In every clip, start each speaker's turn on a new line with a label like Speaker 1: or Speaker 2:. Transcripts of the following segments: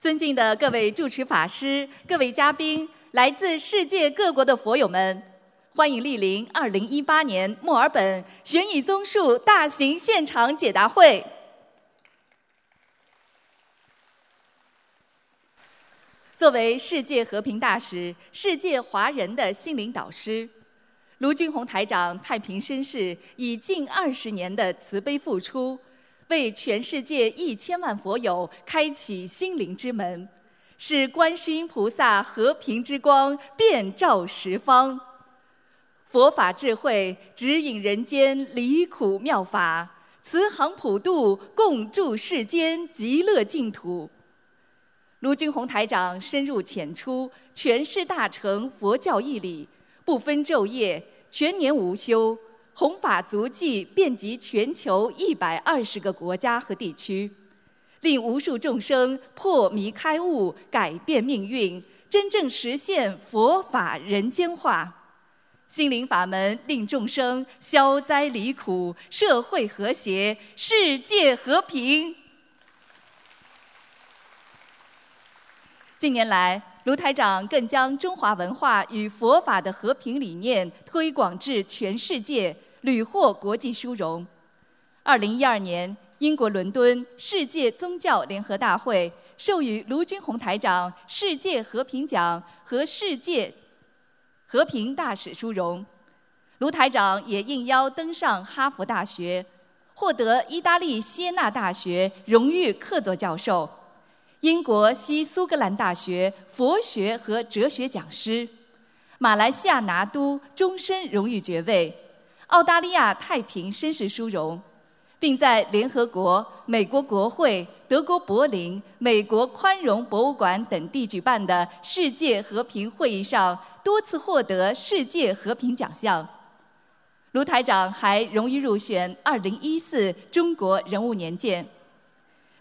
Speaker 1: 尊敬的各位主持法师、各位嘉宾、来自世界各国的佛友们，欢迎莅临2018年墨尔本悬疑综述大型现场解答会。作为世界和平大使、世界华人的心灵导师，卢军宏台长太平绅士以近二十年的慈悲付出。为全世界一千万佛友开启心灵之门，使观世音菩萨和平之光遍照十方，佛法智慧指引人间离苦妙法，慈航普渡共筑世间极乐净土。卢军宏台长深入浅出，诠释大乘佛教义理，不分昼夜，全年无休。弘法足迹遍及全球一百二十个国家和地区，令无数众生破迷开悟，改变命运，真正实现佛法人间化。心灵法门令众生消灾离苦，社会和谐，世界和平。近年来，卢台长更将中华文化与佛法的和平理念推广至全世界。屡获国际殊荣。二零一二年，英国伦敦世界宗教联合大会授予卢军宏台长世界和平奖和世界和平大使殊荣。卢台长也应邀登上哈佛大学，获得意大利锡耶纳大学荣誉客座教授、英国西苏格兰大学佛学和哲学讲师、马来西亚拿督终身荣誉爵位。澳大利亚太平绅士殊荣，并在联合国、美国国会、德国柏林、美国宽容博物馆等地举办的世界和平会议上多次获得世界和平奖项。卢台长还荣誉入选2014中国人物年鉴，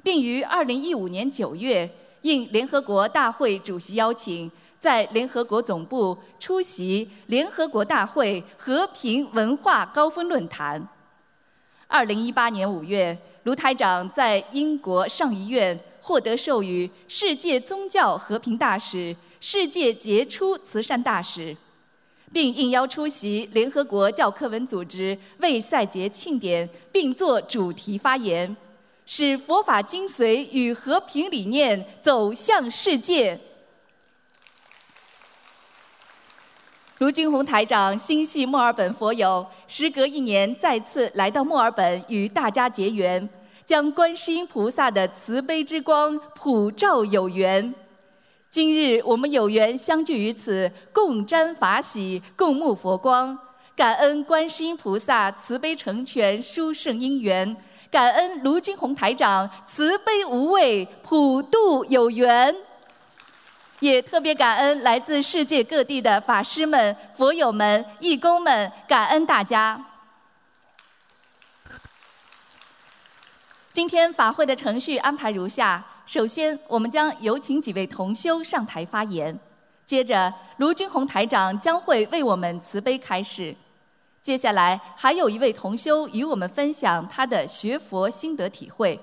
Speaker 1: 并于2015年9月应联合国大会主席邀请。在联合国总部出席联合国大会和平文化高峰论坛。二零一八年五月，卢台长在英国上议院获得授予世界宗教和平大使、世界杰出慈善大使，并应邀出席联合国教科文组织为赛节庆典，并作主题发言，使佛法精髓与和平理念走向世界。卢军宏台长心系墨尔本佛友，时隔一年再次来到墨尔本与大家结缘，将观世音菩萨的慈悲之光普照有缘。今日我们有缘相聚于此，共沾法喜，共沐佛光，感恩观世音菩萨慈悲成全殊胜因缘，感恩卢军宏台长慈悲无畏，普度有缘。也特别感恩来自世界各地的法师们、佛友们、义工们，感恩大家。今天法会的程序安排如下：首先，我们将有请几位同修上台发言；接着，卢军宏台长将会为我们慈悲开示；接下来，还有一位同修与我们分享他的学佛心得体会。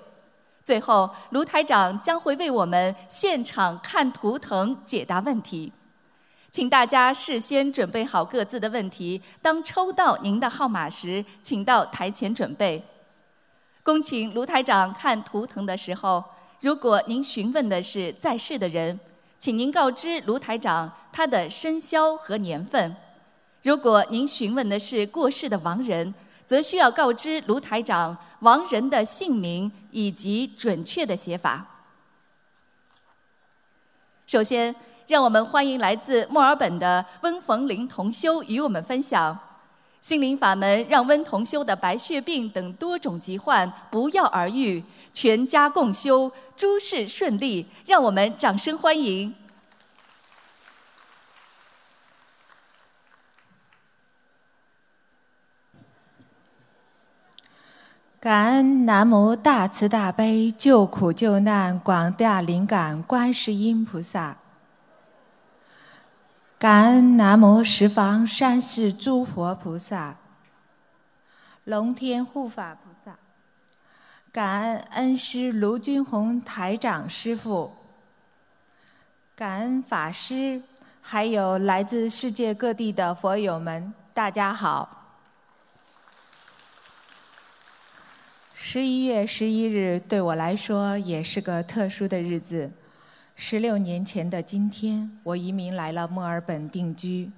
Speaker 1: 最后，卢台长将会为我们现场看图腾解答问题，请大家事先准备好各自的问题。当抽到您的号码时，请到台前准备。恭请卢台长看图腾的时候，如果您询问的是在世的人，请您告知卢台长他的生肖和年份；如果您询问的是过世的亡人，则需要告知卢台长亡人的姓名以及准确的写法。首先，让我们欢迎来自墨尔本的温逢林同修与我们分享心灵法门，让温同修的白血病等多种疾患不药而愈，全家共修，诸事顺利。让我们掌声欢迎。
Speaker 2: 感恩南无大慈大悲救苦救难广大灵感观世音菩萨，感恩南无十方三世诸佛菩萨、龙天护法菩萨，感恩恩师卢军宏台长师父，感恩法师，还有来自世界各地的佛友们，大家好。十一月十一日对我来说也是个特殊的日子。十六年前的今天，我移民来了墨尔本定居。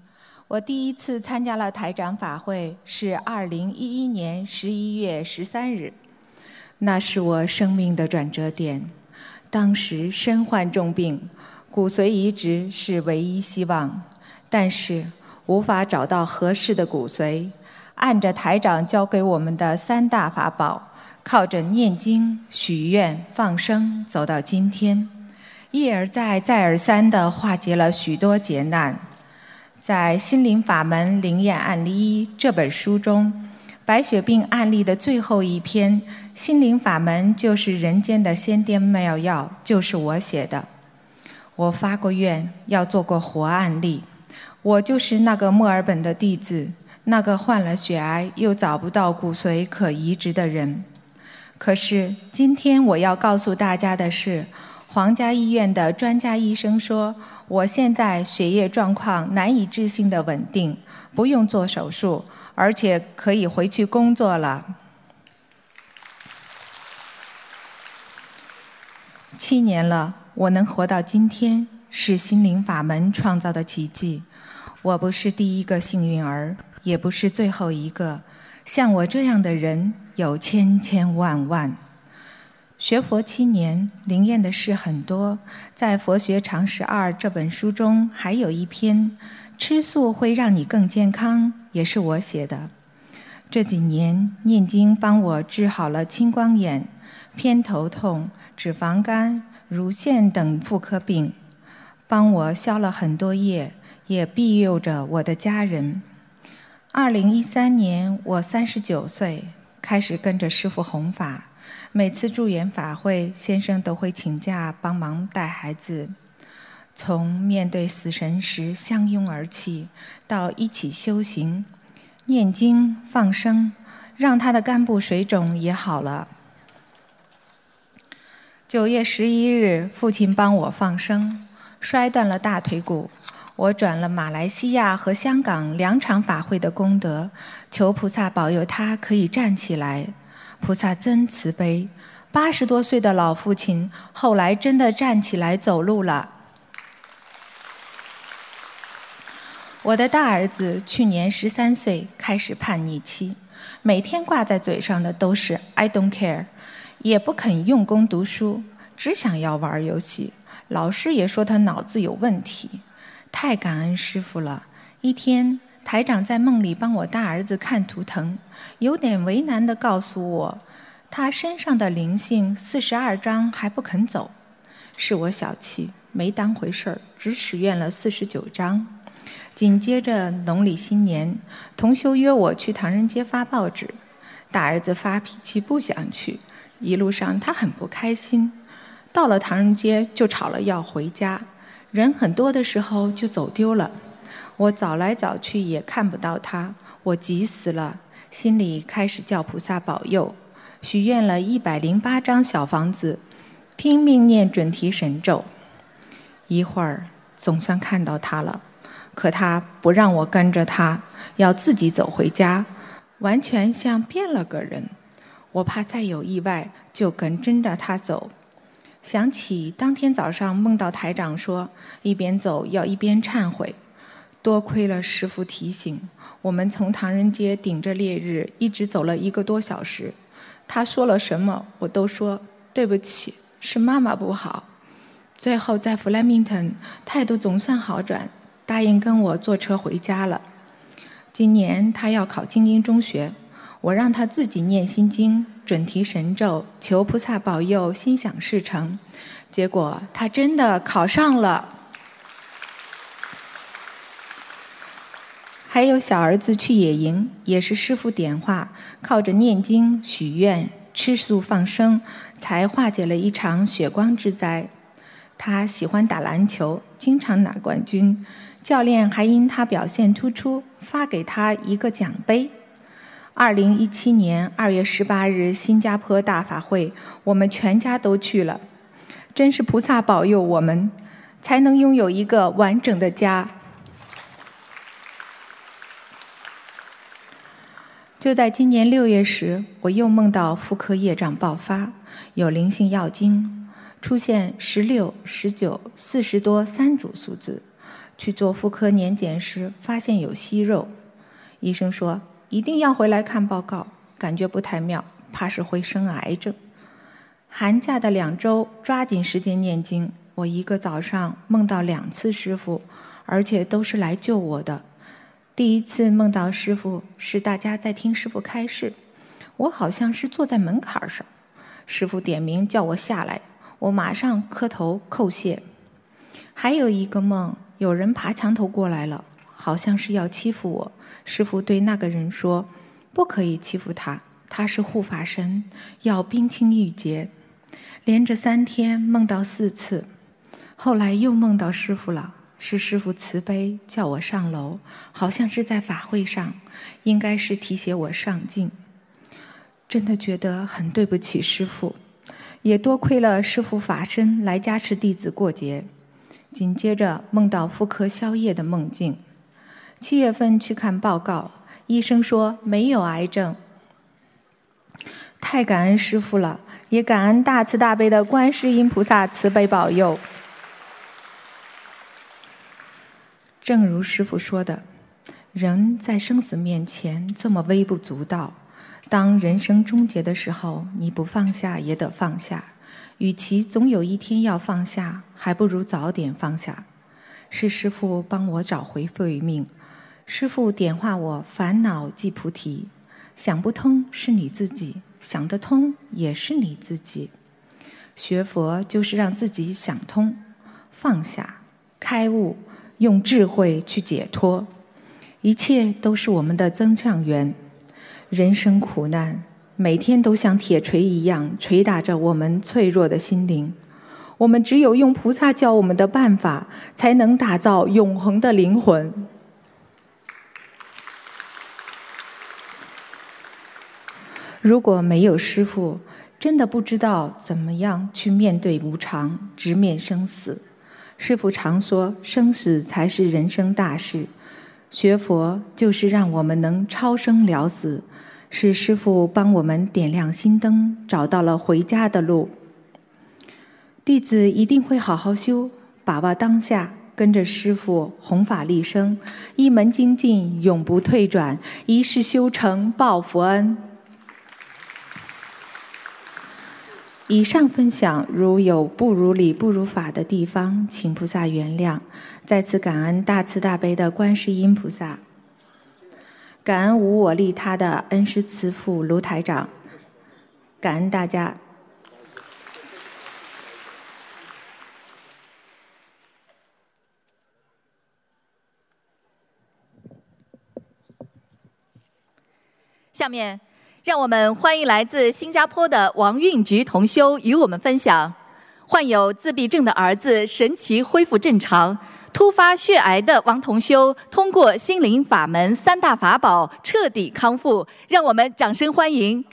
Speaker 2: 我第一次参加了台长法会是二零一一年十一月十三日，那是我生命的转折点。当时身患重病。骨髓移植是唯一希望，但是无法找到合适的骨髓。按着台长教给我们的三大法宝，靠着念经、许愿、放生，走到今天，一而再、再而三地化解了许多劫难。在《心灵法门灵验案例一》这本书中，白血病案例的最后一篇《心灵法门就是人间的仙丹妙药》，就是我写的。我发过愿要做个活案例，我就是那个墨尔本的弟子，那个患了血癌又找不到骨髓可移植的人。可是今天我要告诉大家的是，皇家医院的专家医生说，我现在血液状况难以置信的稳定，不用做手术，而且可以回去工作了。七年了。我能活到今天，是心灵法门创造的奇迹。我不是第一个幸运儿，也不是最后一个。像我这样的人有千千万万。学佛七年，灵验的事很多。在《佛学常识二》这本书中，还有一篇“吃素会让你更健康”，也是我写的。这几年念经帮我治好了青光眼、偏头痛、脂肪肝。乳腺等妇科病，帮我消了很多业，也庇佑着我的家人。二零一三年，我三十九岁，开始跟着师父弘法。每次助缘法会，先生都会请假帮忙带孩子。从面对死神时相拥而泣，到一起修行、念经、放生，让他的肝部水肿也好了。九月十一日，父亲帮我放生，摔断了大腿骨。我转了马来西亚和香港两场法会的功德，求菩萨保佑他可以站起来。菩萨真慈悲，八十多岁的老父亲后来真的站起来走路了。我的大儿子去年十三岁，开始叛逆期，每天挂在嘴上的都是 “I don't care”。也不肯用功读书，只想要玩游戏。老师也说他脑子有问题。太感恩师傅了。一天，台长在梦里帮我大儿子看图腾，有点为难地告诉我，他身上的灵性四十二章还不肯走。是我小气，没当回事儿，只许愿了四十九章。紧接着农历新年，同修约我去唐人街发报纸，大儿子发脾气不想去。一路上他很不开心，到了唐人街就吵了要回家，人很多的时候就走丢了，我找来找去也看不到他，我急死了，心里开始叫菩萨保佑，许愿了一百零八张小房子，拼命念准提神咒，一会儿总算看到他了，可他不让我跟着他，要自己走回家，完全像变了个人。我怕再有意外，就跟跟着他走。想起当天早上梦到台长说，一边走要一边忏悔。多亏了师傅提醒，我们从唐人街顶着烈日一直走了一个多小时。他说了什么，我都说对不起，是妈妈不好。最后在弗莱明顿，态度总算好转，答应跟我坐车回家了。今年他要考精英中学。我让他自己念心经、准提神咒，求菩萨保佑心想事成。结果他真的考上了。还有小儿子去野营，也是师傅点化，靠着念经、许愿、吃素放生，才化解了一场血光之灾。他喜欢打篮球，经常拿冠军，教练还因他表现突出，发给他一个奖杯。二零一七年二月十八日，新加坡大法会，我们全家都去了，真是菩萨保佑我们。才能拥有一个完整的家。就在今年六月时，我又梦到妇科业障爆发，有灵性药精，出现十六、十九、四十多三组数字。去做妇科年检时，发现有息肉，医生说一定要回来看报告，感觉不太妙，怕是会生癌症。寒假的两周，抓紧时间念经。我一个早上梦到两次师傅，而且都是来救我的。第一次梦到师傅是大家在听师傅开示，我好像是坐在门槛上，师傅点名叫我下来，我马上磕头叩谢。还有一个梦，有人爬墙头过来了，好像是要欺负我。师傅对那个人说：“不可以欺负他，他是护法神，要冰清玉洁。”连着三天梦到四次，后来又梦到师傅了。是师傅慈悲叫我上楼，好像是在法会上，应该是提携我上进。真的觉得很对不起师傅，也多亏了师傅法身来加持弟子过节。紧接着梦到妇科宵夜的梦境，七月份去看报告，医生说没有癌症。太感恩师傅了，也感恩大慈大悲的观世音菩萨慈悲保佑。正如师傅说的，人在生死面前这么微不足道。当人生终结的时候，你不放下也得放下。与其总有一天要放下，还不如早点放下。是师傅帮我找回慧命，师傅点化我烦恼即菩提。想不通是你自己，想得通也是你自己。学佛就是让自己想通、放下、开悟。用智慧去解脱，一切都是我们的增上缘。人生苦难，每天都像铁锤一样捶打着我们脆弱的心灵。我们只有用菩萨教我们的办法，才能打造永恒的灵魂。如果没有师父，真的不知道怎么样去面对无常，直面生死。师父常说：“生死才是人生大事，学佛就是让我们能超生了死。”是师父帮我们点亮心灯，找到了回家的路。弟子一定会好好修，把握当下，跟着师父弘法利生，一门精进，永不退转，一世修成报佛恩。以上分享如有不如理、不如法的地方，请菩萨原谅。再次感恩大慈大悲的观世音菩萨，感恩无我利他的恩师慈父卢台长，感恩大家。
Speaker 1: 下面。让我们欢迎来自新加坡的王运菊同修与我们分享：患有自闭症的儿子神奇恢复正常，突发血癌的王同修通过心灵法门三大法宝彻底康复。让我们掌声欢迎！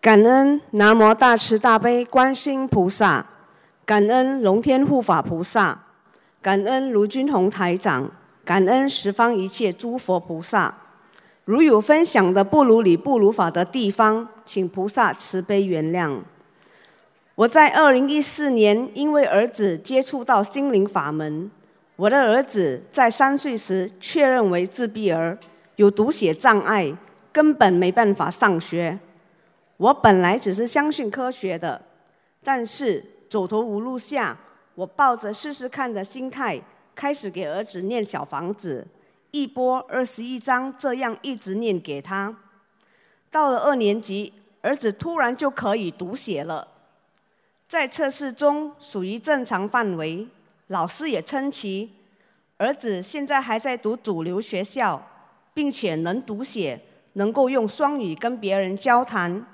Speaker 3: 感恩南无大慈大悲观世音菩萨，感恩龙天护法菩萨，感恩卢军宏台长。感恩十方一切诸佛菩萨，如有分享的不如理不如法的地方，请菩萨慈悲原谅。我在二零一四年因为儿子接触到心灵法门，我的儿子在三岁时确认为自闭儿，有读写障碍，根本没办法上学。我本来只是相信科学的，但是走投无路下，我抱着试试看的心态。开始给儿子念小房子，一波二十一章，这样一直念给他。到了二年级，儿子突然就可以读写了，在测试中属于正常范围，老师也称奇。儿子现在还在读主流学校，并且能读写，能够用双语跟别人交谈。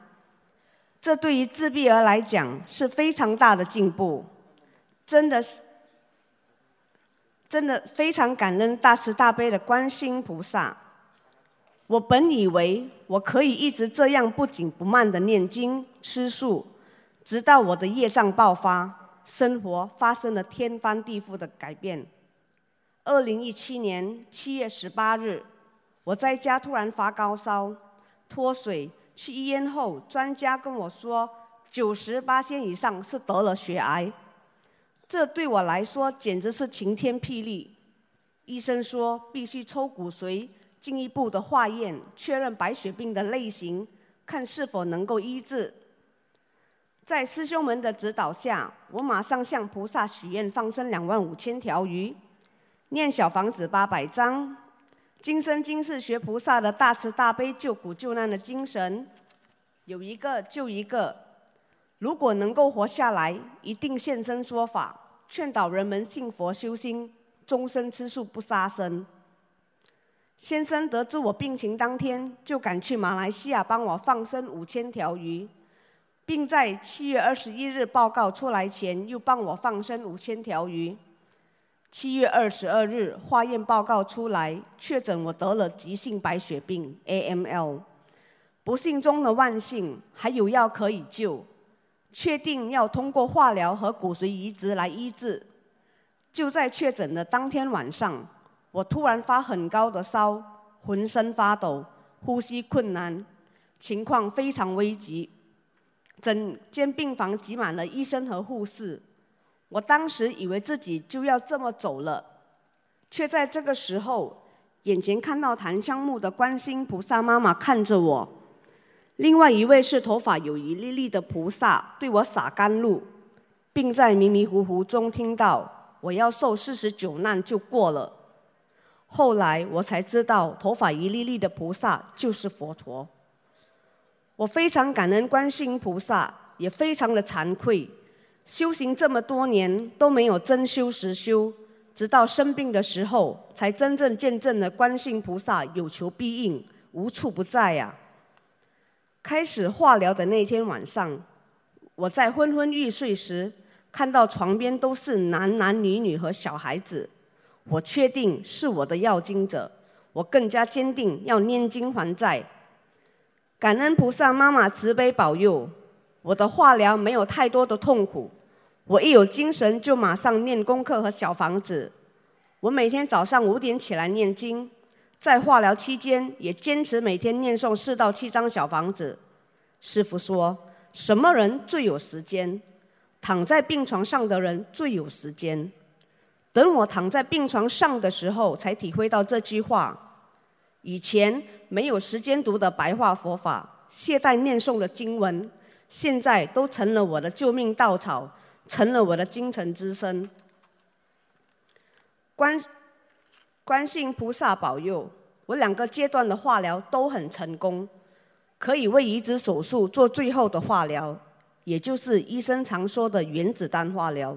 Speaker 3: 这对于自闭儿来讲是非常大的进步，真的是。真的非常感恩大慈大悲的观世音菩萨。我本以为我可以一直这样不紧不慢的念经吃素，直到我的业障爆发，生活发生了天翻地覆的改变。二零一七年七月十八日，我在家突然发高烧、脱水，去医院后，专家跟我说，九十八线以上是得了血癌。这对我来说简直是晴天霹雳。医生说必须抽骨髓，进一步的化验，确认白血病的类型，看是否能够医治。在师兄们的指导下，我马上向菩萨许愿放生两万五千条鱼，念小房子八百张，今生今世学菩萨的大慈大悲救苦救难的精神，有一个救一个。如果能够活下来，一定现身说法，劝导人们信佛修心。终身吃素不杀生。先生得知我病情当天，就赶去马来西亚帮我放生五千条鱼，并在七月二十一日报告出来前，又帮我放生五千条鱼。七月二十二日化验报告出来，确诊我得了急性白血病 （AML），不幸中的万幸，还有药可以救，确定要通过化疗和骨髓移植来医治。就在确诊的当天晚上，我突然发很高的烧，浑身发抖，呼吸困难，情况非常危急。整间病房挤满了医生和护士，我当时以为自己就要这么走了，却在这个时候，眼前看到檀香木的观音菩萨妈妈看着我，另外一位是头发有一粒粒的菩萨对我洒甘露，并在迷迷糊糊中听到。我要受四十九难就过了。后来我才知道，头发一粒粒的菩萨就是佛陀。我非常感恩观世音菩萨，也非常的惭愧，修行这么多年都没有真修实修，直到生病的时候，才真正见证了观世音菩萨有求必应，无处不在呀。开始化疗的那天晚上，我在昏昏欲睡时。看到床边都是男男女女和小孩子，我确定是我的要经者，我更加坚定要念经还债。感恩菩萨妈妈慈悲保佑，我的化疗没有太多的痛苦。我一有精神就马上念功课和小房子。我每天早上五点起来念经，在化疗期间也坚持每天念诵四到七张小房子。师傅说，什么人最有时间？躺在病床上的人最有时间。等我躺在病床上的时候，才体会到这句话。以前没有时间读的白话佛法，懈怠念诵的经文，现在都成了我的救命稻草，成了我的精神之声。观观世菩萨保佑，我两个阶段的化疗都很成功，可以为移植手术做最后的化疗。也就是医生常说的原子弹化疗，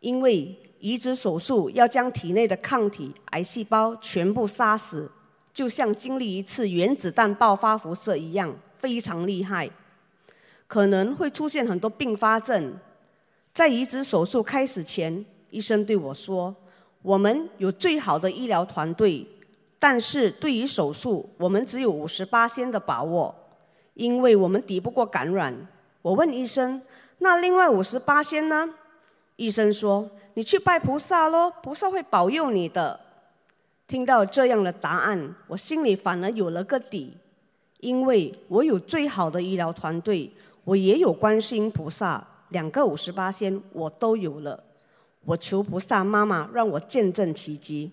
Speaker 3: 因为移植手术要将体内的抗体、癌细胞全部杀死，就像经历一次原子弹爆发辐射一样，非常厉害，可能会出现很多并发症。在移植手术开始前，医生对我说：“我们有最好的医疗团队，但是对于手术，我们只有五十八仙的把握，因为我们抵不过感染。”我问医生：“那另外五十八仙呢？”医生说：“你去拜菩萨喽，菩萨会保佑你的。”听到这样的答案，我心里反而有了个底，因为我有最好的医疗团队，我也有观世音菩萨，两个五十八仙我都有了。我求菩萨妈妈让我见证奇迹。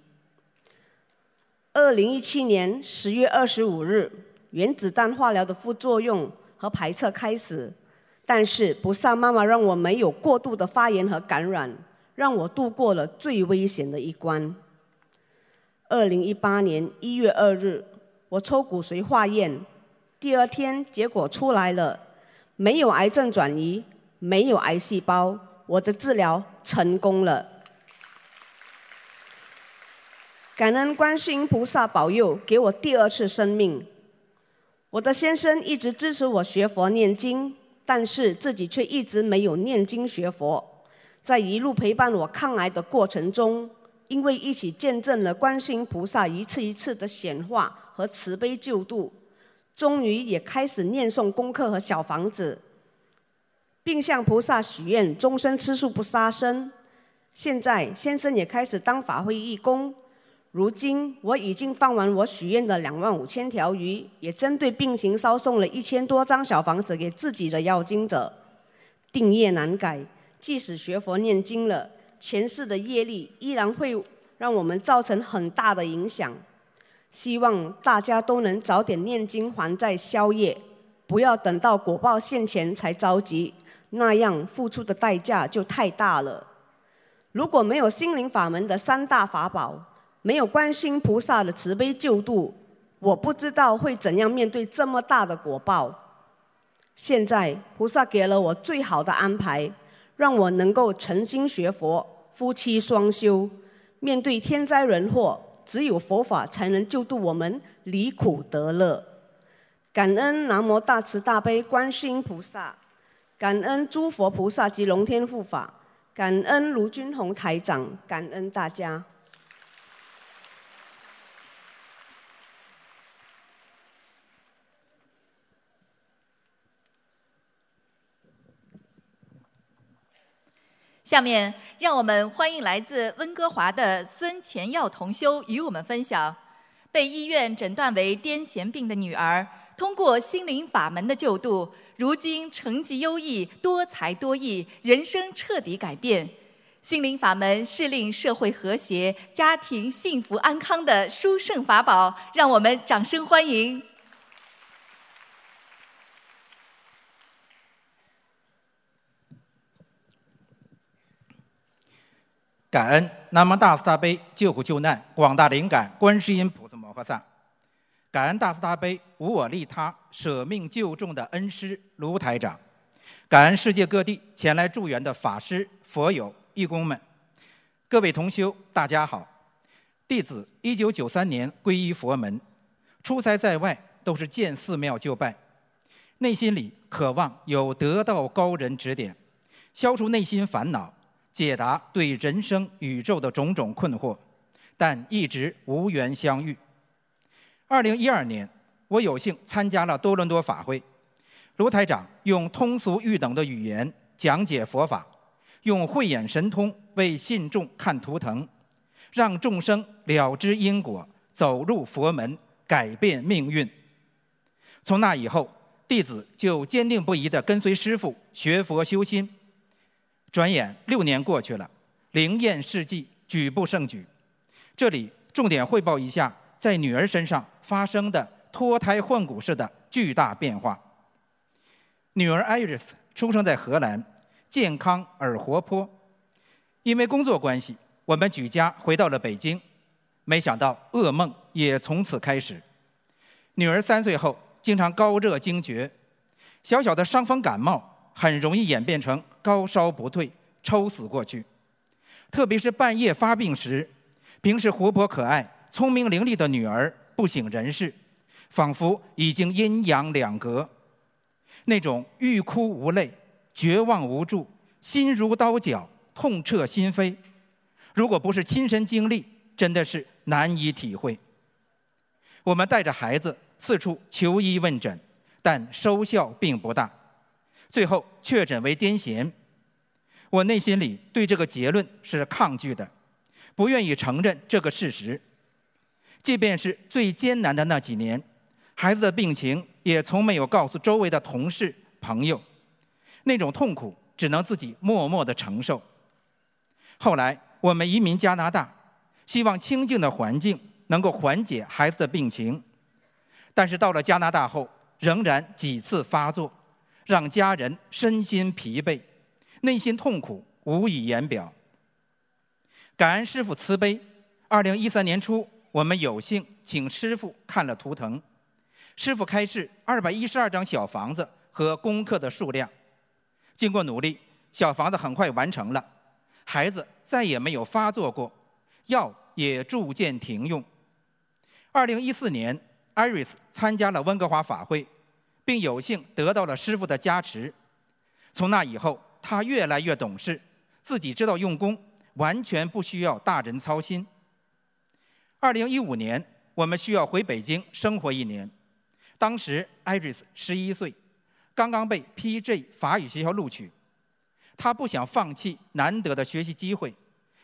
Speaker 3: 二零一七年十月二十五日，原子弹化疗的副作用和排斥开始。但是菩萨妈妈让我没有过度的发炎和感染，让我度过了最危险的一关。二零一八年一月二日，我抽骨髓化验，第二天结果出来了，没有癌症转移，没有癌细胞，我的治疗成功了。感恩观世音菩萨保佑，给我第二次生命。我的先生一直支持我学佛念经。但是自己却一直没有念经学佛，在一路陪伴我抗癌的过程中，因为一起见证了观世音菩萨一次一次的显化和慈悲救度，终于也开始念诵功课和小房子，并向菩萨许愿终身吃素不杀生。现在先生也开始当法会义工。如今我已经放完我许愿的两万五千条鱼，也针对病情烧送了一千多张小房子给自己的要经者。定业难改，即使学佛念经了，前世的业力依然会让我们造成很大的影响。希望大家都能早点念经还债消业，不要等到果报现前才着急，那样付出的代价就太大了。如果没有心灵法门的三大法宝，没有观世音菩萨的慈悲救度，我不知道会怎样面对这么大的果报。现在菩萨给了我最好的安排，让我能够诚心学佛，夫妻双修，面对天灾人祸。只有佛法才能救度我们离苦得乐。感恩南无大慈大悲观世音菩萨，感恩诸佛菩萨及龙天护法，感恩卢军宏台长，感恩大家。
Speaker 1: 下面，让我们欢迎来自温哥华的孙前耀同修与我们分享：被医院诊断为癫痫病的女儿，通过心灵法门的救度，如今成绩优异、多才多艺，人生彻底改变。心灵法门是令社会和谐、家庭幸福安康的殊胜法宝，让我们掌声欢迎。
Speaker 4: 感恩南无大慈大悲救苦救难广大灵感观世音菩萨摩诃萨，感恩大慈大悲无我利他舍命救众的恩师卢台长，感恩世界各地前来助缘的法师、佛友、义工们，各位同修，大家好。弟子一九九三年皈依佛门，出差在外都是见寺庙就拜，内心里渴望有得道高人指点，消除内心烦恼。解答对人生、宇宙的种种困惑，但一直无缘相遇。二零一二年，我有幸参加了多伦多法会，卢台长用通俗易懂的语言讲解佛法，用慧眼神通为信众看图腾，让众生了知因果，走入佛门，改变命运。从那以后，弟子就坚定不移地跟随师父学佛修心。转眼六年过去了，灵验事迹举步胜举。这里重点汇报一下在女儿身上发生的脱胎换骨式的巨大变化。女儿 Iris 出生在荷兰，健康而活泼。因为工作关系，我们举家回到了北京。没想到噩梦也从此开始。女儿三岁后，经常高热惊厥，小小的伤风感冒。很容易演变成高烧不退、抽死过去，特别是半夜发病时，平时活泼可爱、聪明伶俐的女儿不省人事，仿佛已经阴阳两隔，那种欲哭无泪、绝望无助、心如刀绞、痛彻心扉，如果不是亲身经历，真的是难以体会。我们带着孩子四处求医问诊，但收效并不大。最后确诊为癫痫，我内心里对这个结论是抗拒的，不愿意承认这个事实。即便是最艰难的那几年，孩子的病情也从没有告诉周围的同事朋友，那种痛苦只能自己默默的承受。后来我们移民加拿大，希望清静的环境能够缓解孩子的病情，但是到了加拿大后，仍然几次发作。让家人身心疲惫，内心痛苦无以言表。感恩师父慈悲。二零一三年初，我们有幸请师傅看了图腾，师傅开示二百一十二张小房子和功课的数量。经过努力，小房子很快完成了，孩子再也没有发作过，药也逐渐停用。二零一四年艾瑞斯参加了温哥华法会。并有幸得到了师傅的加持，从那以后，他越来越懂事，自己知道用功，完全不需要大人操心。二零一五年，我们需要回北京生活一年，当时 Iris 十一岁，刚刚被 PJ 法语学校录取，他不想放弃难得的学习机会，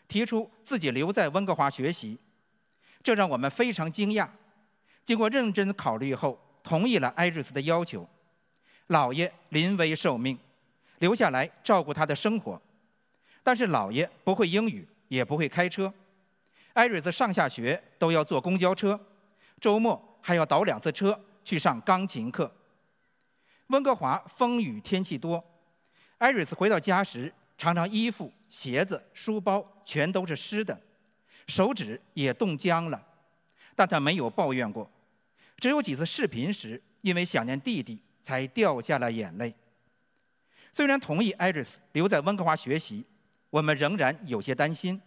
Speaker 4: 提出自己留在温哥华学习，这让我们非常惊讶。经过认真考虑后，同意了艾瑞斯的要求。姥爷临危受命，留下来照顾他的生活，但是姥爷不会英语，也不会开车。艾瑞斯上下学都要坐公交车，周末还要倒两次车去上钢琴课。温哥华风雨天气多，艾瑞斯回到家时，常常衣服、鞋子、书包全都是湿的，手指也冻僵了，但他没有抱怨过。只有几次视频时，因为想念弟弟，才掉下了眼泪。虽然同意艾瑞斯留在温哥华学习，我们仍然有些担心，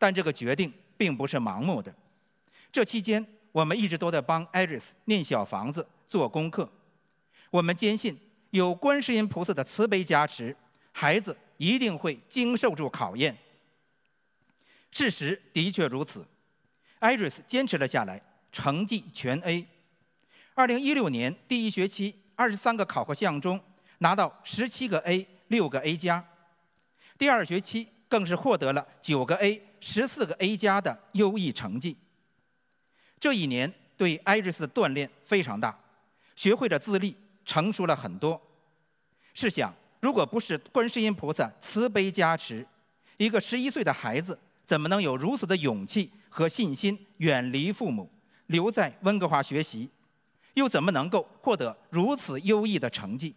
Speaker 4: 但这个决定并不是盲目的。这期间，我们一直都在帮艾瑞斯念小房子、做功课。我们坚信，有观世音菩萨的慈悲加持，孩子一定会经受住考验。事实的确如此，艾瑞斯坚持了下来，成绩全 A。二零一六年第一学期二十三个考核项中，拿到十七个 A，六个 A 加。第二学期更是获得了九个 A，十四个 A 加的优异成绩。这一年对艾瑞斯的锻炼非常大，学会了自立。成熟了很多。试想，如果不是观世音菩萨慈悲加持，一个十一岁的孩子怎么能有如此的勇气和信心，远离父母，留在温哥华学习？又怎么能够获得如此优异的成绩？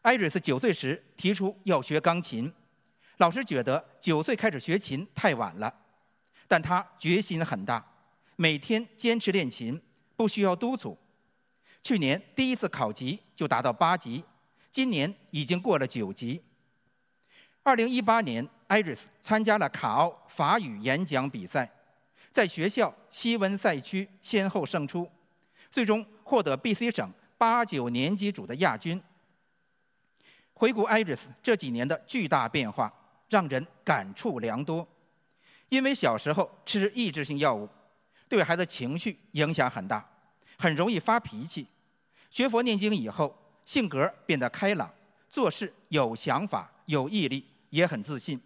Speaker 4: 艾瑞斯九岁时提出要学钢琴，老师觉得九岁开始学琴太晚了，但他决心很大，每天坚持练琴，不需要督促。去年第一次考级就达到八级，今年已经过了九级。二零一八年，艾瑞斯参加了卡奥法语演讲比赛，在学校西温赛区先后胜出，最终获得 BC 省八九年级组的亚军。回顾艾瑞斯这几年的巨大变化，让人感触良多。因为小时候吃抑制性药物，对孩子情绪影响很大，很容易发脾气。学佛念经以后，性格变得开朗，做事有想法、有毅力，也很自信。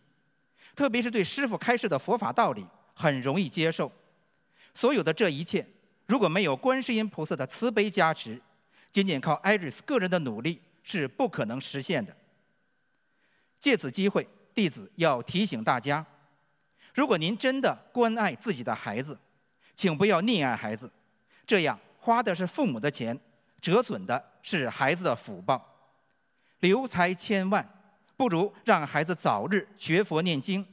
Speaker 4: 特别是对师傅开示的佛法道理，很容易接受。所有的这一切，如果没有观世音菩萨的慈悲加持，仅仅靠艾瑞斯个人的努力是不可能实现的。借此机会，弟子要提醒大家：如果您真的关爱自己的孩子，请不要溺爱孩子，这样花的是父母的钱。折损的是孩子的福报，留财千万，不如让孩子早日学佛念经，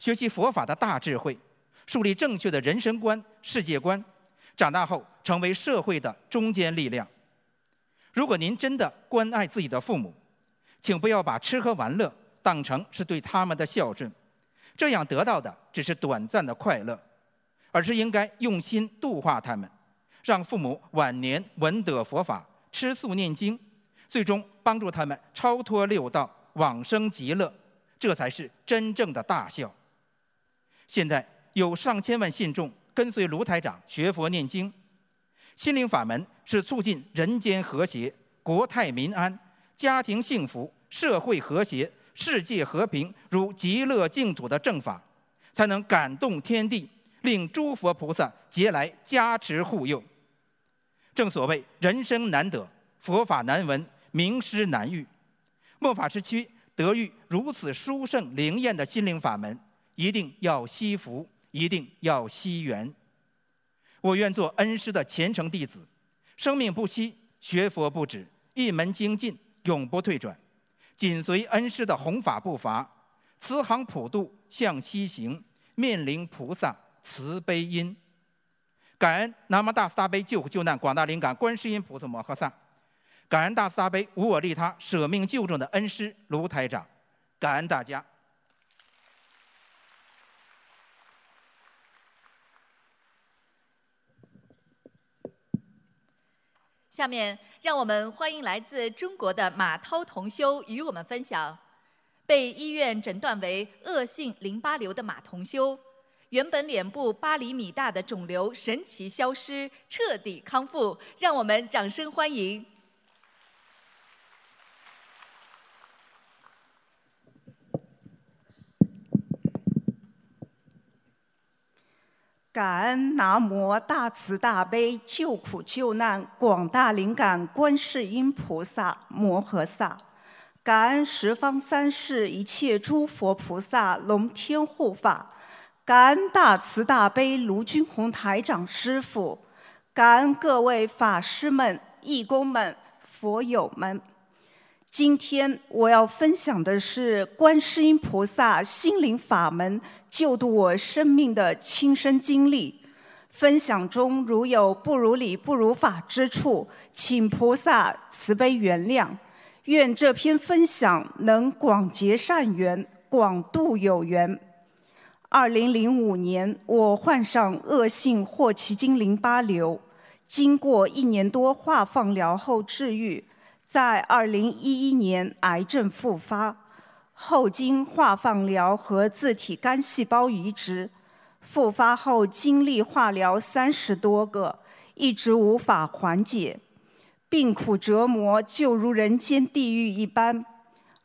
Speaker 4: 学习佛法的大智慧，树立正确的人生观、世界观，长大后成为社会的中坚力量。如果您真的关爱自己的父母，请不要把吃喝玩乐当成是对他们的孝顺，这样得到的只是短暂的快乐，而是应该用心度化他们。让父母晚年闻得佛法，吃素念经，最终帮助他们超脱六道，往生极乐，这才是真正的大孝。现在有上千万信众跟随卢台长学佛念经，心灵法门是促进人间和谐、国泰民安、家庭幸福、社会和谐、世界和平如极乐净土的正法，才能感动天地，令诸佛菩萨节来加持护佑。正所谓人生难得，佛法难闻，名师难遇。末法时期得遇如此殊胜灵验的心灵法门，一定要惜福，一定要惜缘。我愿做恩师的虔诚弟子，生命不息，学佛不止，一门精进，永不退转，紧随恩师的弘法步伐，慈航普渡向西行，面临菩萨慈悲因。感恩南无大慈大悲救苦救难广大灵感观世音菩萨摩诃萨，感恩大慈大悲无我利他舍命救众的恩师卢台长，感恩大家。
Speaker 1: 下面让我们欢迎来自中国的马涛同修与我们分享，被医院诊断为恶性淋巴瘤的马同修。原本脸部八厘米大的肿瘤神奇消失，彻底康复，让我们掌声欢迎。
Speaker 5: 感恩南无大慈大悲救苦救难广大灵感观世音菩萨摩诃萨，感恩十方三世一切诸佛菩萨龙天护法，感恩大慈大悲卢军宏台长师父，感恩各位法师们、义工们、佛友们。今天我要分享的是观世音菩萨心灵法门救度我生命的亲身经历。分享中如有不如理、不如法之处，请菩萨慈悲原谅。愿这篇分享能广结善缘，广度有缘。二零零五年，我患上恶性霍奇金淋巴瘤，经过一年多化放疗后治愈。在二零一一年，癌症复发，后经化放疗和自体干细胞移植，复发后经历化疗三十多个，一直无法缓解，病苦折磨就如人间地狱一般。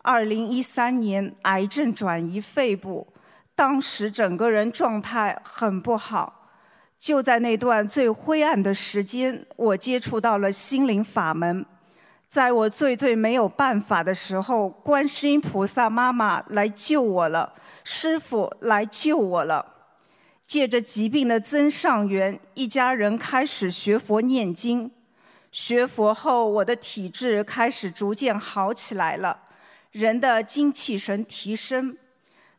Speaker 5: 二零一三年，癌症转移肺部，当时整个人状态很不好。就在那段最灰暗的时间，我接触到了心灵法门。在我最最没有办法的时候，观世音菩萨妈妈来救我了，师傅来救我了。借着疾病的增上缘，一家人开始学佛念经。学佛后，我的体质开始逐渐好起来了，人的精气神提升。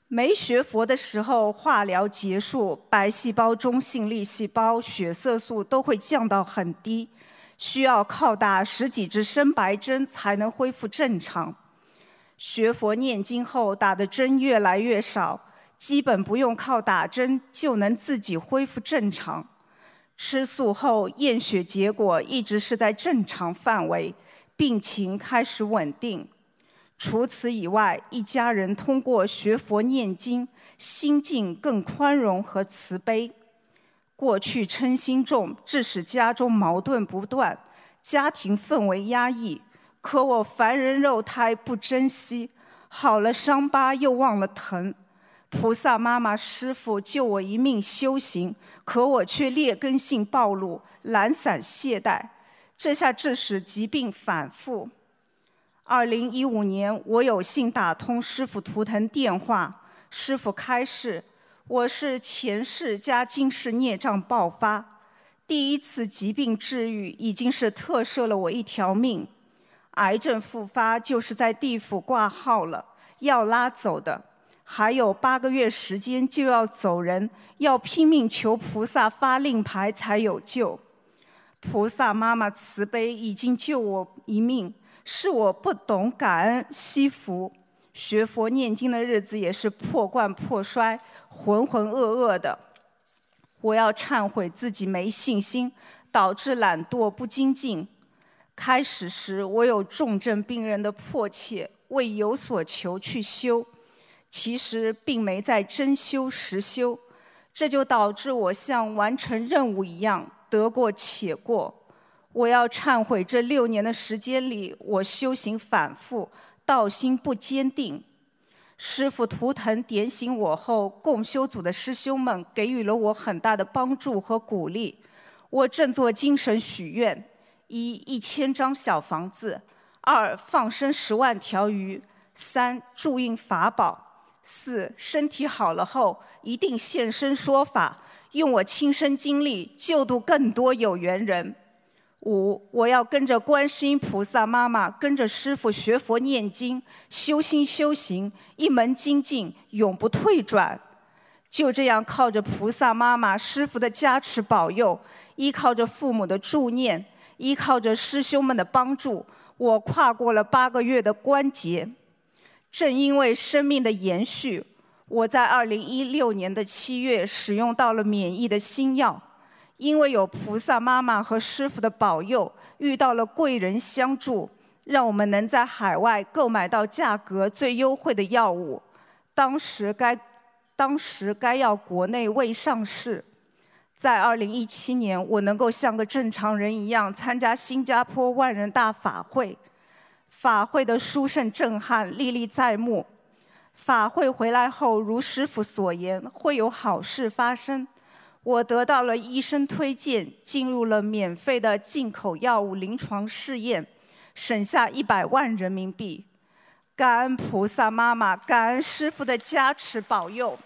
Speaker 5: 没学佛的时候，化疗结束，白细胞、中性粒细胞、血色素都会降到很低。需要靠打十几支深白针才能恢复正常。学佛念经后，打的针越来越少，基本不用靠打针就能自己恢复正常。吃素后，验血结果一直是在正常范围，病情开始稳定。除此以外，一家人通过学佛念经，心境更宽容和慈悲。过去嗔心重，致使家中矛盾不断，家庭氛围压抑。可我凡人肉胎不珍惜，好了伤疤又忘了疼。菩萨妈妈师父救我一命修行，可我却劣根性暴露，懒散懈怠，这下致使疾病反复。二零一五年，我有幸打通师傅图腾电话，师傅开示。我是前世加今世孽障爆发，第一次疾病治愈已经是特赦了我一条命，癌症复发就是在地府挂号了，要拉走的，还有八个月时间就要走人，要拼命求菩萨发令牌才有救。菩萨妈妈慈悲，已经救我一命，是我不懂感恩惜福，学佛念经的日子也是破罐破摔。浑浑噩噩的，我要忏悔自己没信心，导致懒惰不精进。开始时我有重症病人的迫切，为有所求去修，其实并没在真修实修，这就导致我像完成任务一样得过且过。我要忏悔这六年的时间里，我修行反复，道心不坚定。师傅图腾点醒我后，共修组的师兄们给予了我很大的帮助和鼓励。我振作精神许愿：一、一千张小房子；二、放生十万条鱼；三、注印法宝；四、身体好了后一定现身说法，用我亲身经历救度更多有缘人。五，我要跟着观世音菩萨妈妈，跟着师父学佛念经，修心修行，一门精进，永不退转。就这样，靠着菩萨妈妈、师父的加持保佑，依靠着父母的助念，依靠着师兄们的帮助，我跨过了八个月的关节。正因为生命的延续，我在二零一六年的七月使用到了免疫的新药。因为有菩萨妈妈和师傅的保佑，遇到了贵人相助，让我们能在海外购买到价格最优惠的药物。当时该当时该药国内未上市。在二零一七年，我能够像个正常人一样参加新加坡万人大法会，法会的殊胜震撼历历在目。法会回来后，如师傅所言，会有好事发生。我得到了医生推荐，进入了免费的进口药物临床试验，省下一百万人民币。感恩菩萨妈妈，感恩师父的加持保佑，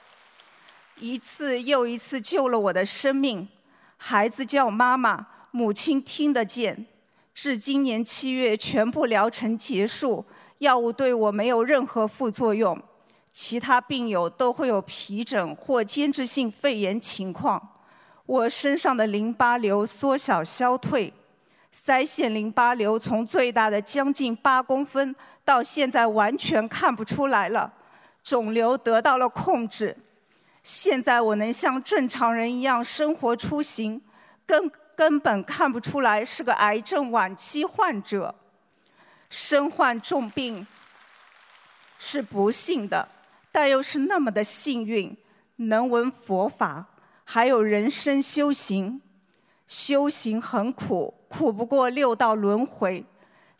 Speaker 5: 一次又一次救了我的生命。孩子叫妈妈，母亲听得见。至今年七月，全部疗程结束，药物对我没有任何副作用。其他病友都会有皮疹或间质性肺炎情况。我身上的淋巴瘤缩小消退，腮腺淋巴瘤从最大的将近八公分，到现在完全看不出来了，肿瘤得到了控制。现在我能像正常人一样生活出行，根根本看不出来是个癌症晚期患者。身患重病是不幸的。但又是那么的幸运，能闻佛法，还有人生修行。修行很苦，苦不过六道轮回。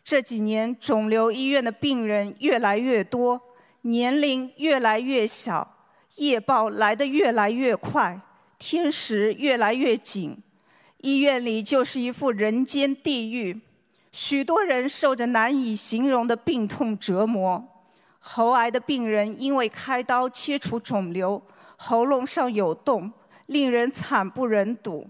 Speaker 5: 这几年肿瘤医院的病人越来越多，年龄越来越小，业报来得越来越快，天时越来越紧，医院里就是一副人间地狱，许多人受着难以形容的病痛折磨。喉癌的病人因为开刀切除肿瘤，喉咙上有洞，令人惨不忍睹；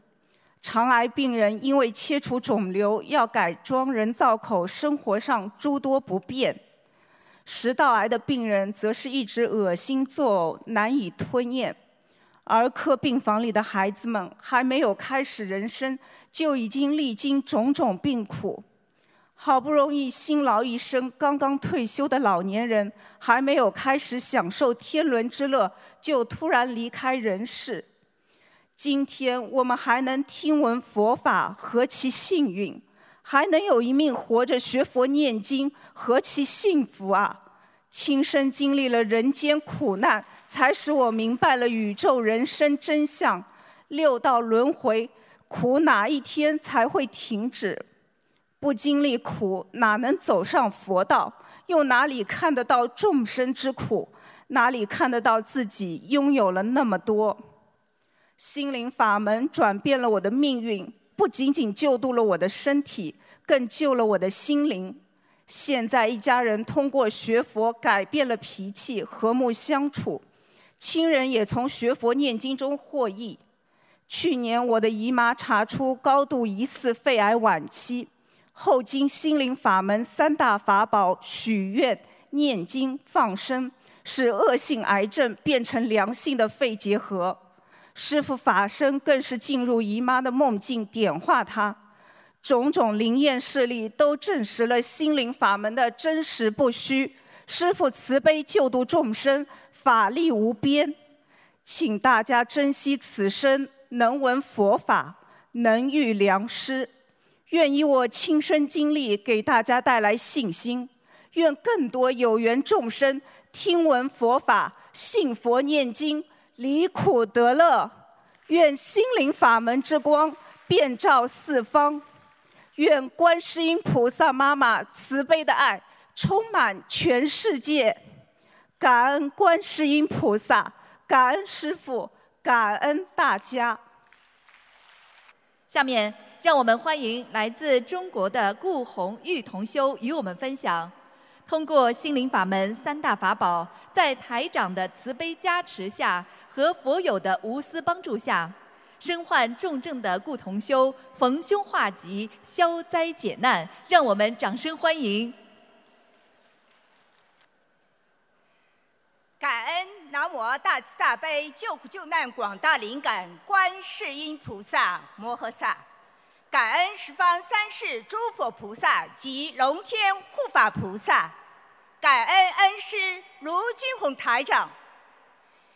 Speaker 5: 肠癌病人因为切除肿瘤要改装人造口，生活上诸多不便；食道癌的病人则是一直恶心作呕，难以吞咽；儿科病房里的孩子们还没有开始人生，就已经历经种种病苦。好不容易辛劳一生，刚刚退休的老年人还没有开始享受天伦之乐，就突然离开人世。今天我们还能听闻佛法，何其幸运！还能有一命活着学佛念经，何其幸福啊！亲身经历了人间苦难，才使我明白了宇宙人生真相。六道轮回，苦哪一天才会停止？不经历苦，哪能走上佛道？又哪里看得到众生之苦？哪里看得到自己拥有了那么多？心灵法门转变了我的命运，不仅仅救度了我的身体，更救了我的心灵。现在一家人通过学佛改变了脾气，和睦相处，亲人也从学佛念经中获益。去年我的姨妈查出高度疑似肺癌晚期。后经心灵法门三大法宝许愿、念经、放生，使恶性癌症变成良性的肺结核。师父法身更是进入姨妈的梦境，点化她。种种灵验事例都证实了心灵法门的真实不虚。师父慈悲救度众生，法力无边，请大家珍惜此生，能闻佛法，能遇良师。愿以我亲身经历给大家带来信心，愿更多有缘众生听闻佛法、信佛念经、离苦得乐。愿心灵法门之光遍照四方，愿观世音菩萨妈妈慈悲的爱充满全世界。感恩观世音菩萨，感恩师父，感恩大家。
Speaker 1: 下面。让我们欢迎来自中国的顾红玉同修与我们分享，通过心灵法门三大法宝，在台长的慈悲加持下和佛友的无私帮助下，身患重症的顾同修逢凶化吉，消灾解难。让我们掌声欢迎！
Speaker 6: 感恩南无大慈大悲救苦救难广大灵感观世音菩萨摩诃萨。感恩十方三世诸佛菩萨及龙天护法菩萨，感恩恩师卢俊宏台长。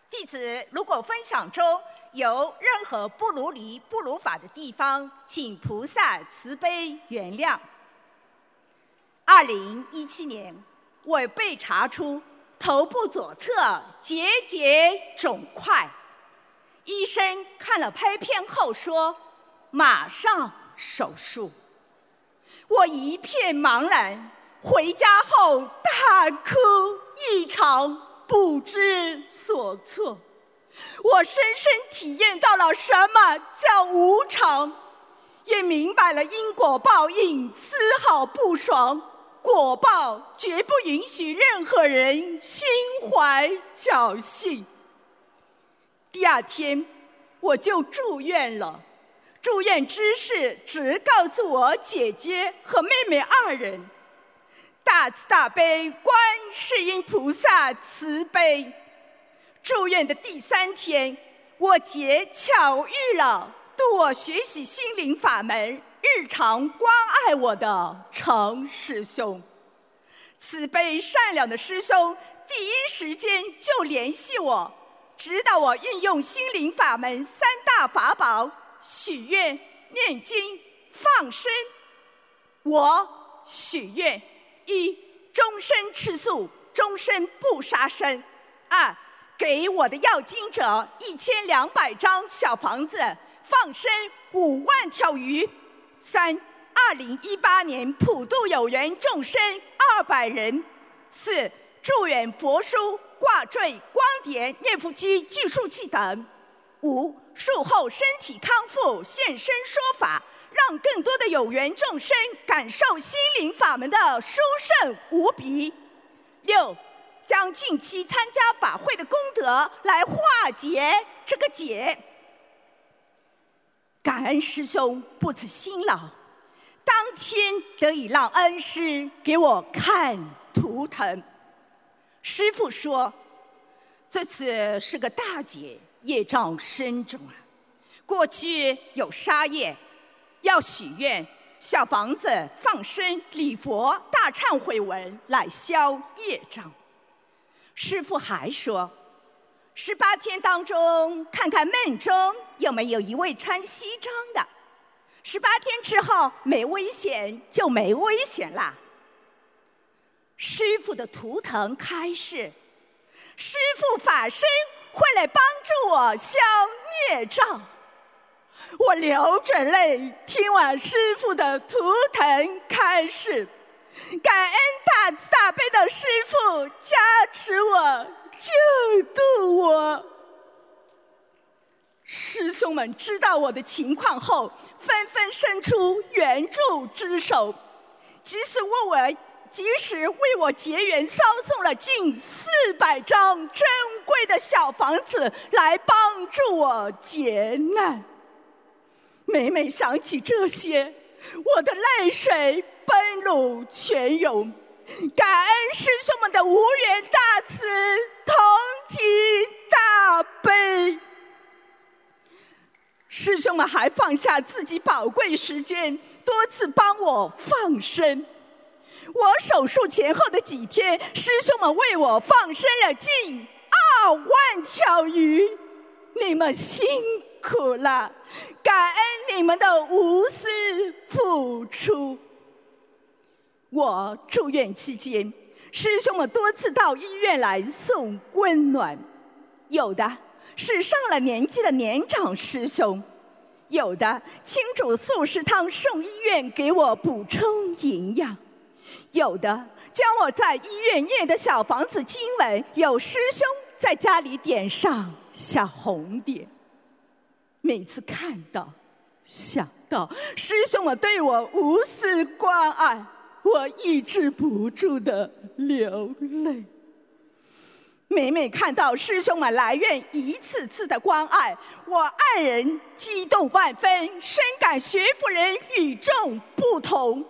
Speaker 6: 弟子如果分享中有任何不如理、不如法的地方，请菩萨慈悲原谅。二零一七年，我被查出头部左侧结节肿块，医生看了拍片后说，马上。手术，我一片茫然。回家后大哭一场，不知所措。我深深体验到了什么叫无常，也明白了因果报应丝毫不爽，果报绝不允许任何人心怀侥幸。第二天，我就住院了。住院知识只告诉我姐姐和妹妹二人。大慈大悲观世音菩萨慈悲。住院的第三天，我姐巧遇了度我学习心灵法门、日常关爱我的程师兄。慈悲善良的师兄第一时间就联系我，指导我运用心灵法门三大法宝。许愿、念经、放生。我许愿：一、终身吃素，终身不杀生；二、给我的要经者一千两百张小房子，放生五万条鱼；三、二零一八年普度有缘众生二百人；四、祝愿佛书、挂坠、光碟、念佛机、计数器等；五。术后身体康复，现身说法，让更多的有缘众生感受心灵法门的殊胜无比。六，将近期参加法会的功德来化解这个结。感恩师兄不辞辛劳，当天得以让恩师给我看图腾。师父说，这次是个大劫。业障深重啊！过去有杀业，要许愿、小房子、放生、礼佛、大忏悔文来消业障。师父还说，十八天当中看看梦中有没有一位穿西装的，十八天之后没危险就没危险啦。师父的图腾开示，师父法身。会来帮助我消孽障，我流着泪听完师傅的图腾开示，感恩大慈大悲的师傅加持我、救度我。师兄们知道我的情况后，纷纷伸出援助之手，即使为我。及时为我结缘，捎送了近四百张真的小房子来帮助我劫难。每每想起这些，我的泪水奔涌泉涌。感恩师兄们的无缘大慈，同体大悲。师兄们还放下自己宝贵时间，多次帮我放生。我手术前后的几天，师兄们为我放生了近万条鱼，你们辛苦了，感恩你们的无私付出。我住院期间，师兄们多次到医院来送温暖，有的是上了年纪的年长师兄，有的亲煮素食汤送医院给我补充营养。有的将我在医院念的小房子经文，有师兄在家里点上小红点。每次看到、想到师兄们对我无私关爱，我抑制不住的流泪。每每看到师兄们来院一次次的关爱，我爱人激动万分，深感学佛人与众不同。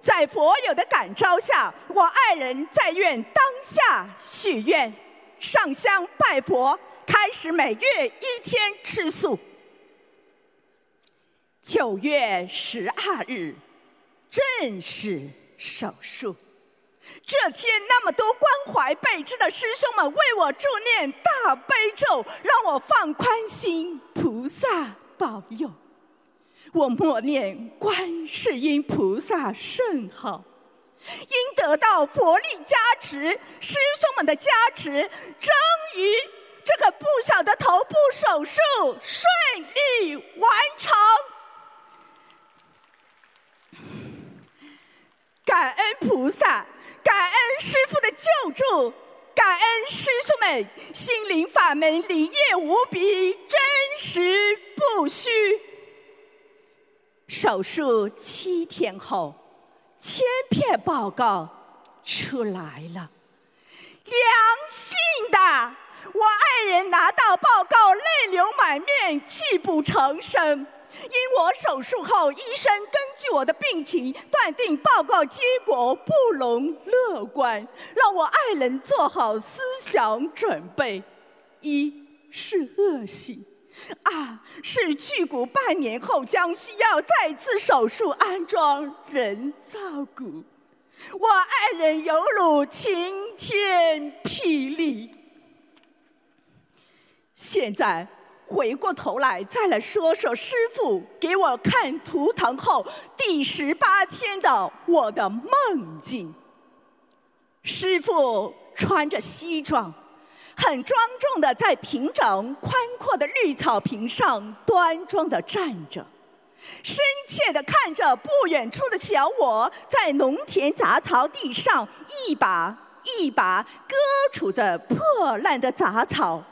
Speaker 6: 在佛友的感召下，我爱人在院当下许愿，上香拜佛，开始每月一天吃素。九月十二日，正式手术。这天，那么多关怀备至的师兄们为我助念大悲咒，让我放宽心，菩萨保佑。我默念观世音菩萨圣号，因得到佛力加持，师兄们的加持，终于这个不小的头部手术顺利完成。感恩菩萨，感恩师父的救助，感恩师兄们心灵法门灵验无比，真实不虚。手术七天后，千片报告出来了，良性的。我爱人拿到报告，泪流满面，泣不成声。因我手术后，医生根据我的病情断定报告结果不容乐观，让我爱人做好思想准备：一是恶性，啊是去骨半年后将需要再次手术安装人造骨。我爱人犹如晴天霹雳。现在。回过头来，再来说说师傅给我看图腾后第十八天的我的梦境。师傅穿着西装，很庄重的在平整宽阔的绿草坪上端庄的站着，深切的看着不远处的小我，在农田杂草地上一把一把割除着破烂的杂草。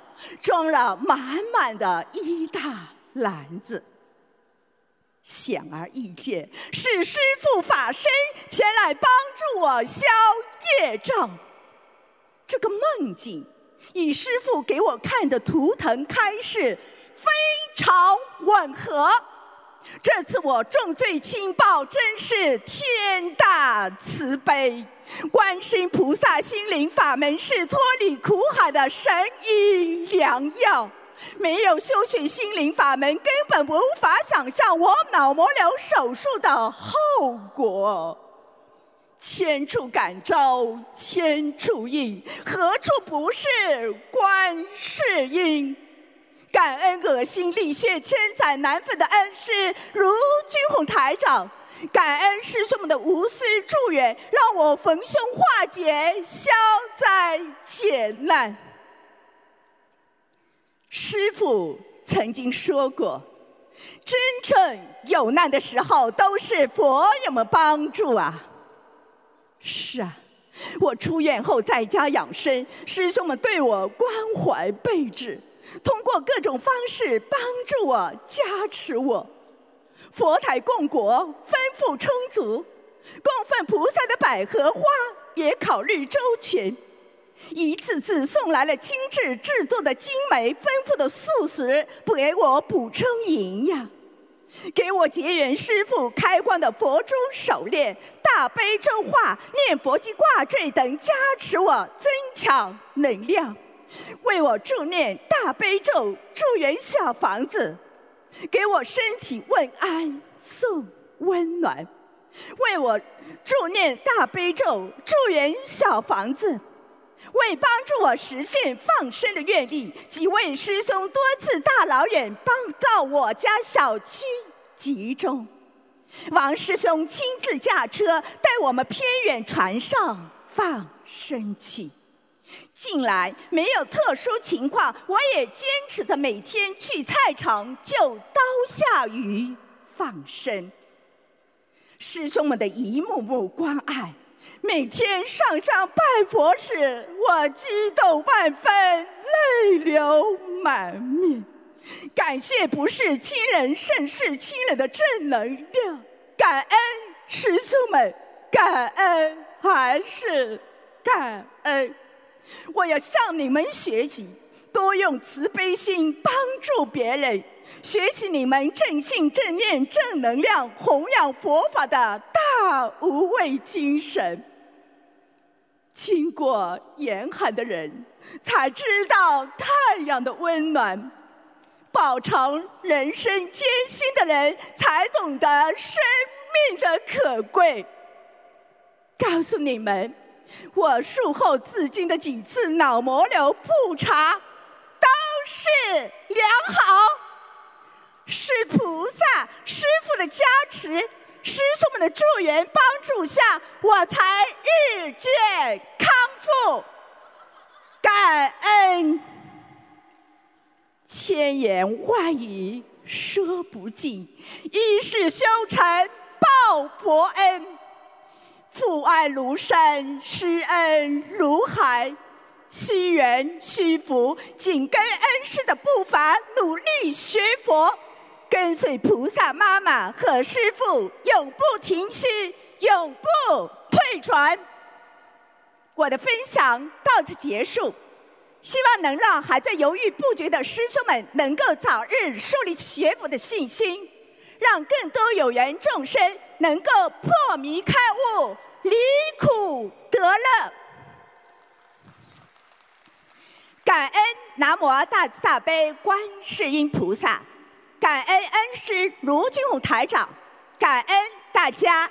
Speaker 6: 装了满满的一大篮子，显而易见是师父法身前来帮助我消业障。这个梦境与师父给我看的图腾开示非常吻合。这次我重罪轻报，真是天大慈悲！观世音菩萨心灵法门是脱离苦海的神医良药。没有修学心灵法门，根本无法想象我脑膜瘤手术的后果。千处感召，千处应，何处不是观世音？感恩恶心沥血千载难分的恩师如君宏台长，感恩师兄们的无私助缘，让我逢凶化解，消灾解难。师父曾经说过，真正有难的时候，都是佛友们帮助啊。是啊，我出院后在家养生，师兄们对我关怀备至。通过各种方式帮助我、加持我，佛台供果丰富充足，供奉菩萨的百合花也考虑周全，一次次送来了精致制作的精美丰富的素食，不给我补充营养，给我结缘师傅开光的佛珠手链、大悲咒画、念佛机挂坠等，加持我增强能量。为我助念大悲咒，助缘小房子，给我身体问安送温暖；为我助念大悲咒，助缘小房子，为帮助我实现放生的愿力，几位师兄多次大老远帮到我家小区集中。王师兄亲自驾车带我们偏远船上放生去。近来没有特殊情况，我也坚持着每天去菜场就刀下鱼放生。师兄们的一幕幕关爱，每天上香拜佛时，我激动万分，泪流满面。感谢不是亲人胜似亲人的正能量，感恩师兄们，感恩还是感恩。我要向你们学习，多用慈悲心帮助别人，学习你们正信正念正能量，弘扬佛法的大无畏精神。经过严寒的人才知道太阳的温暖，饱尝人生艰辛的人才懂得生命的可贵。告诉你们。我术后至今的几次脑膜瘤复查都是良好，是菩萨师傅的加持，师兄们的助缘帮助下，我才日渐康复。感恩，千言万语说不尽，一世修成报佛恩。父爱如山，师恩如海，惜缘惜福，紧跟恩师的步伐，努力学佛，跟随菩萨妈妈和师父，永不停息，永不退转。我的分享到此结束，希望能让还在犹豫不决的师兄们能够早日树立学佛的信心，让更多有缘众生能够破迷开悟，离苦得乐。感恩南无大慈大悲观世音菩萨，感恩恩师卢俊武台长，感恩大家。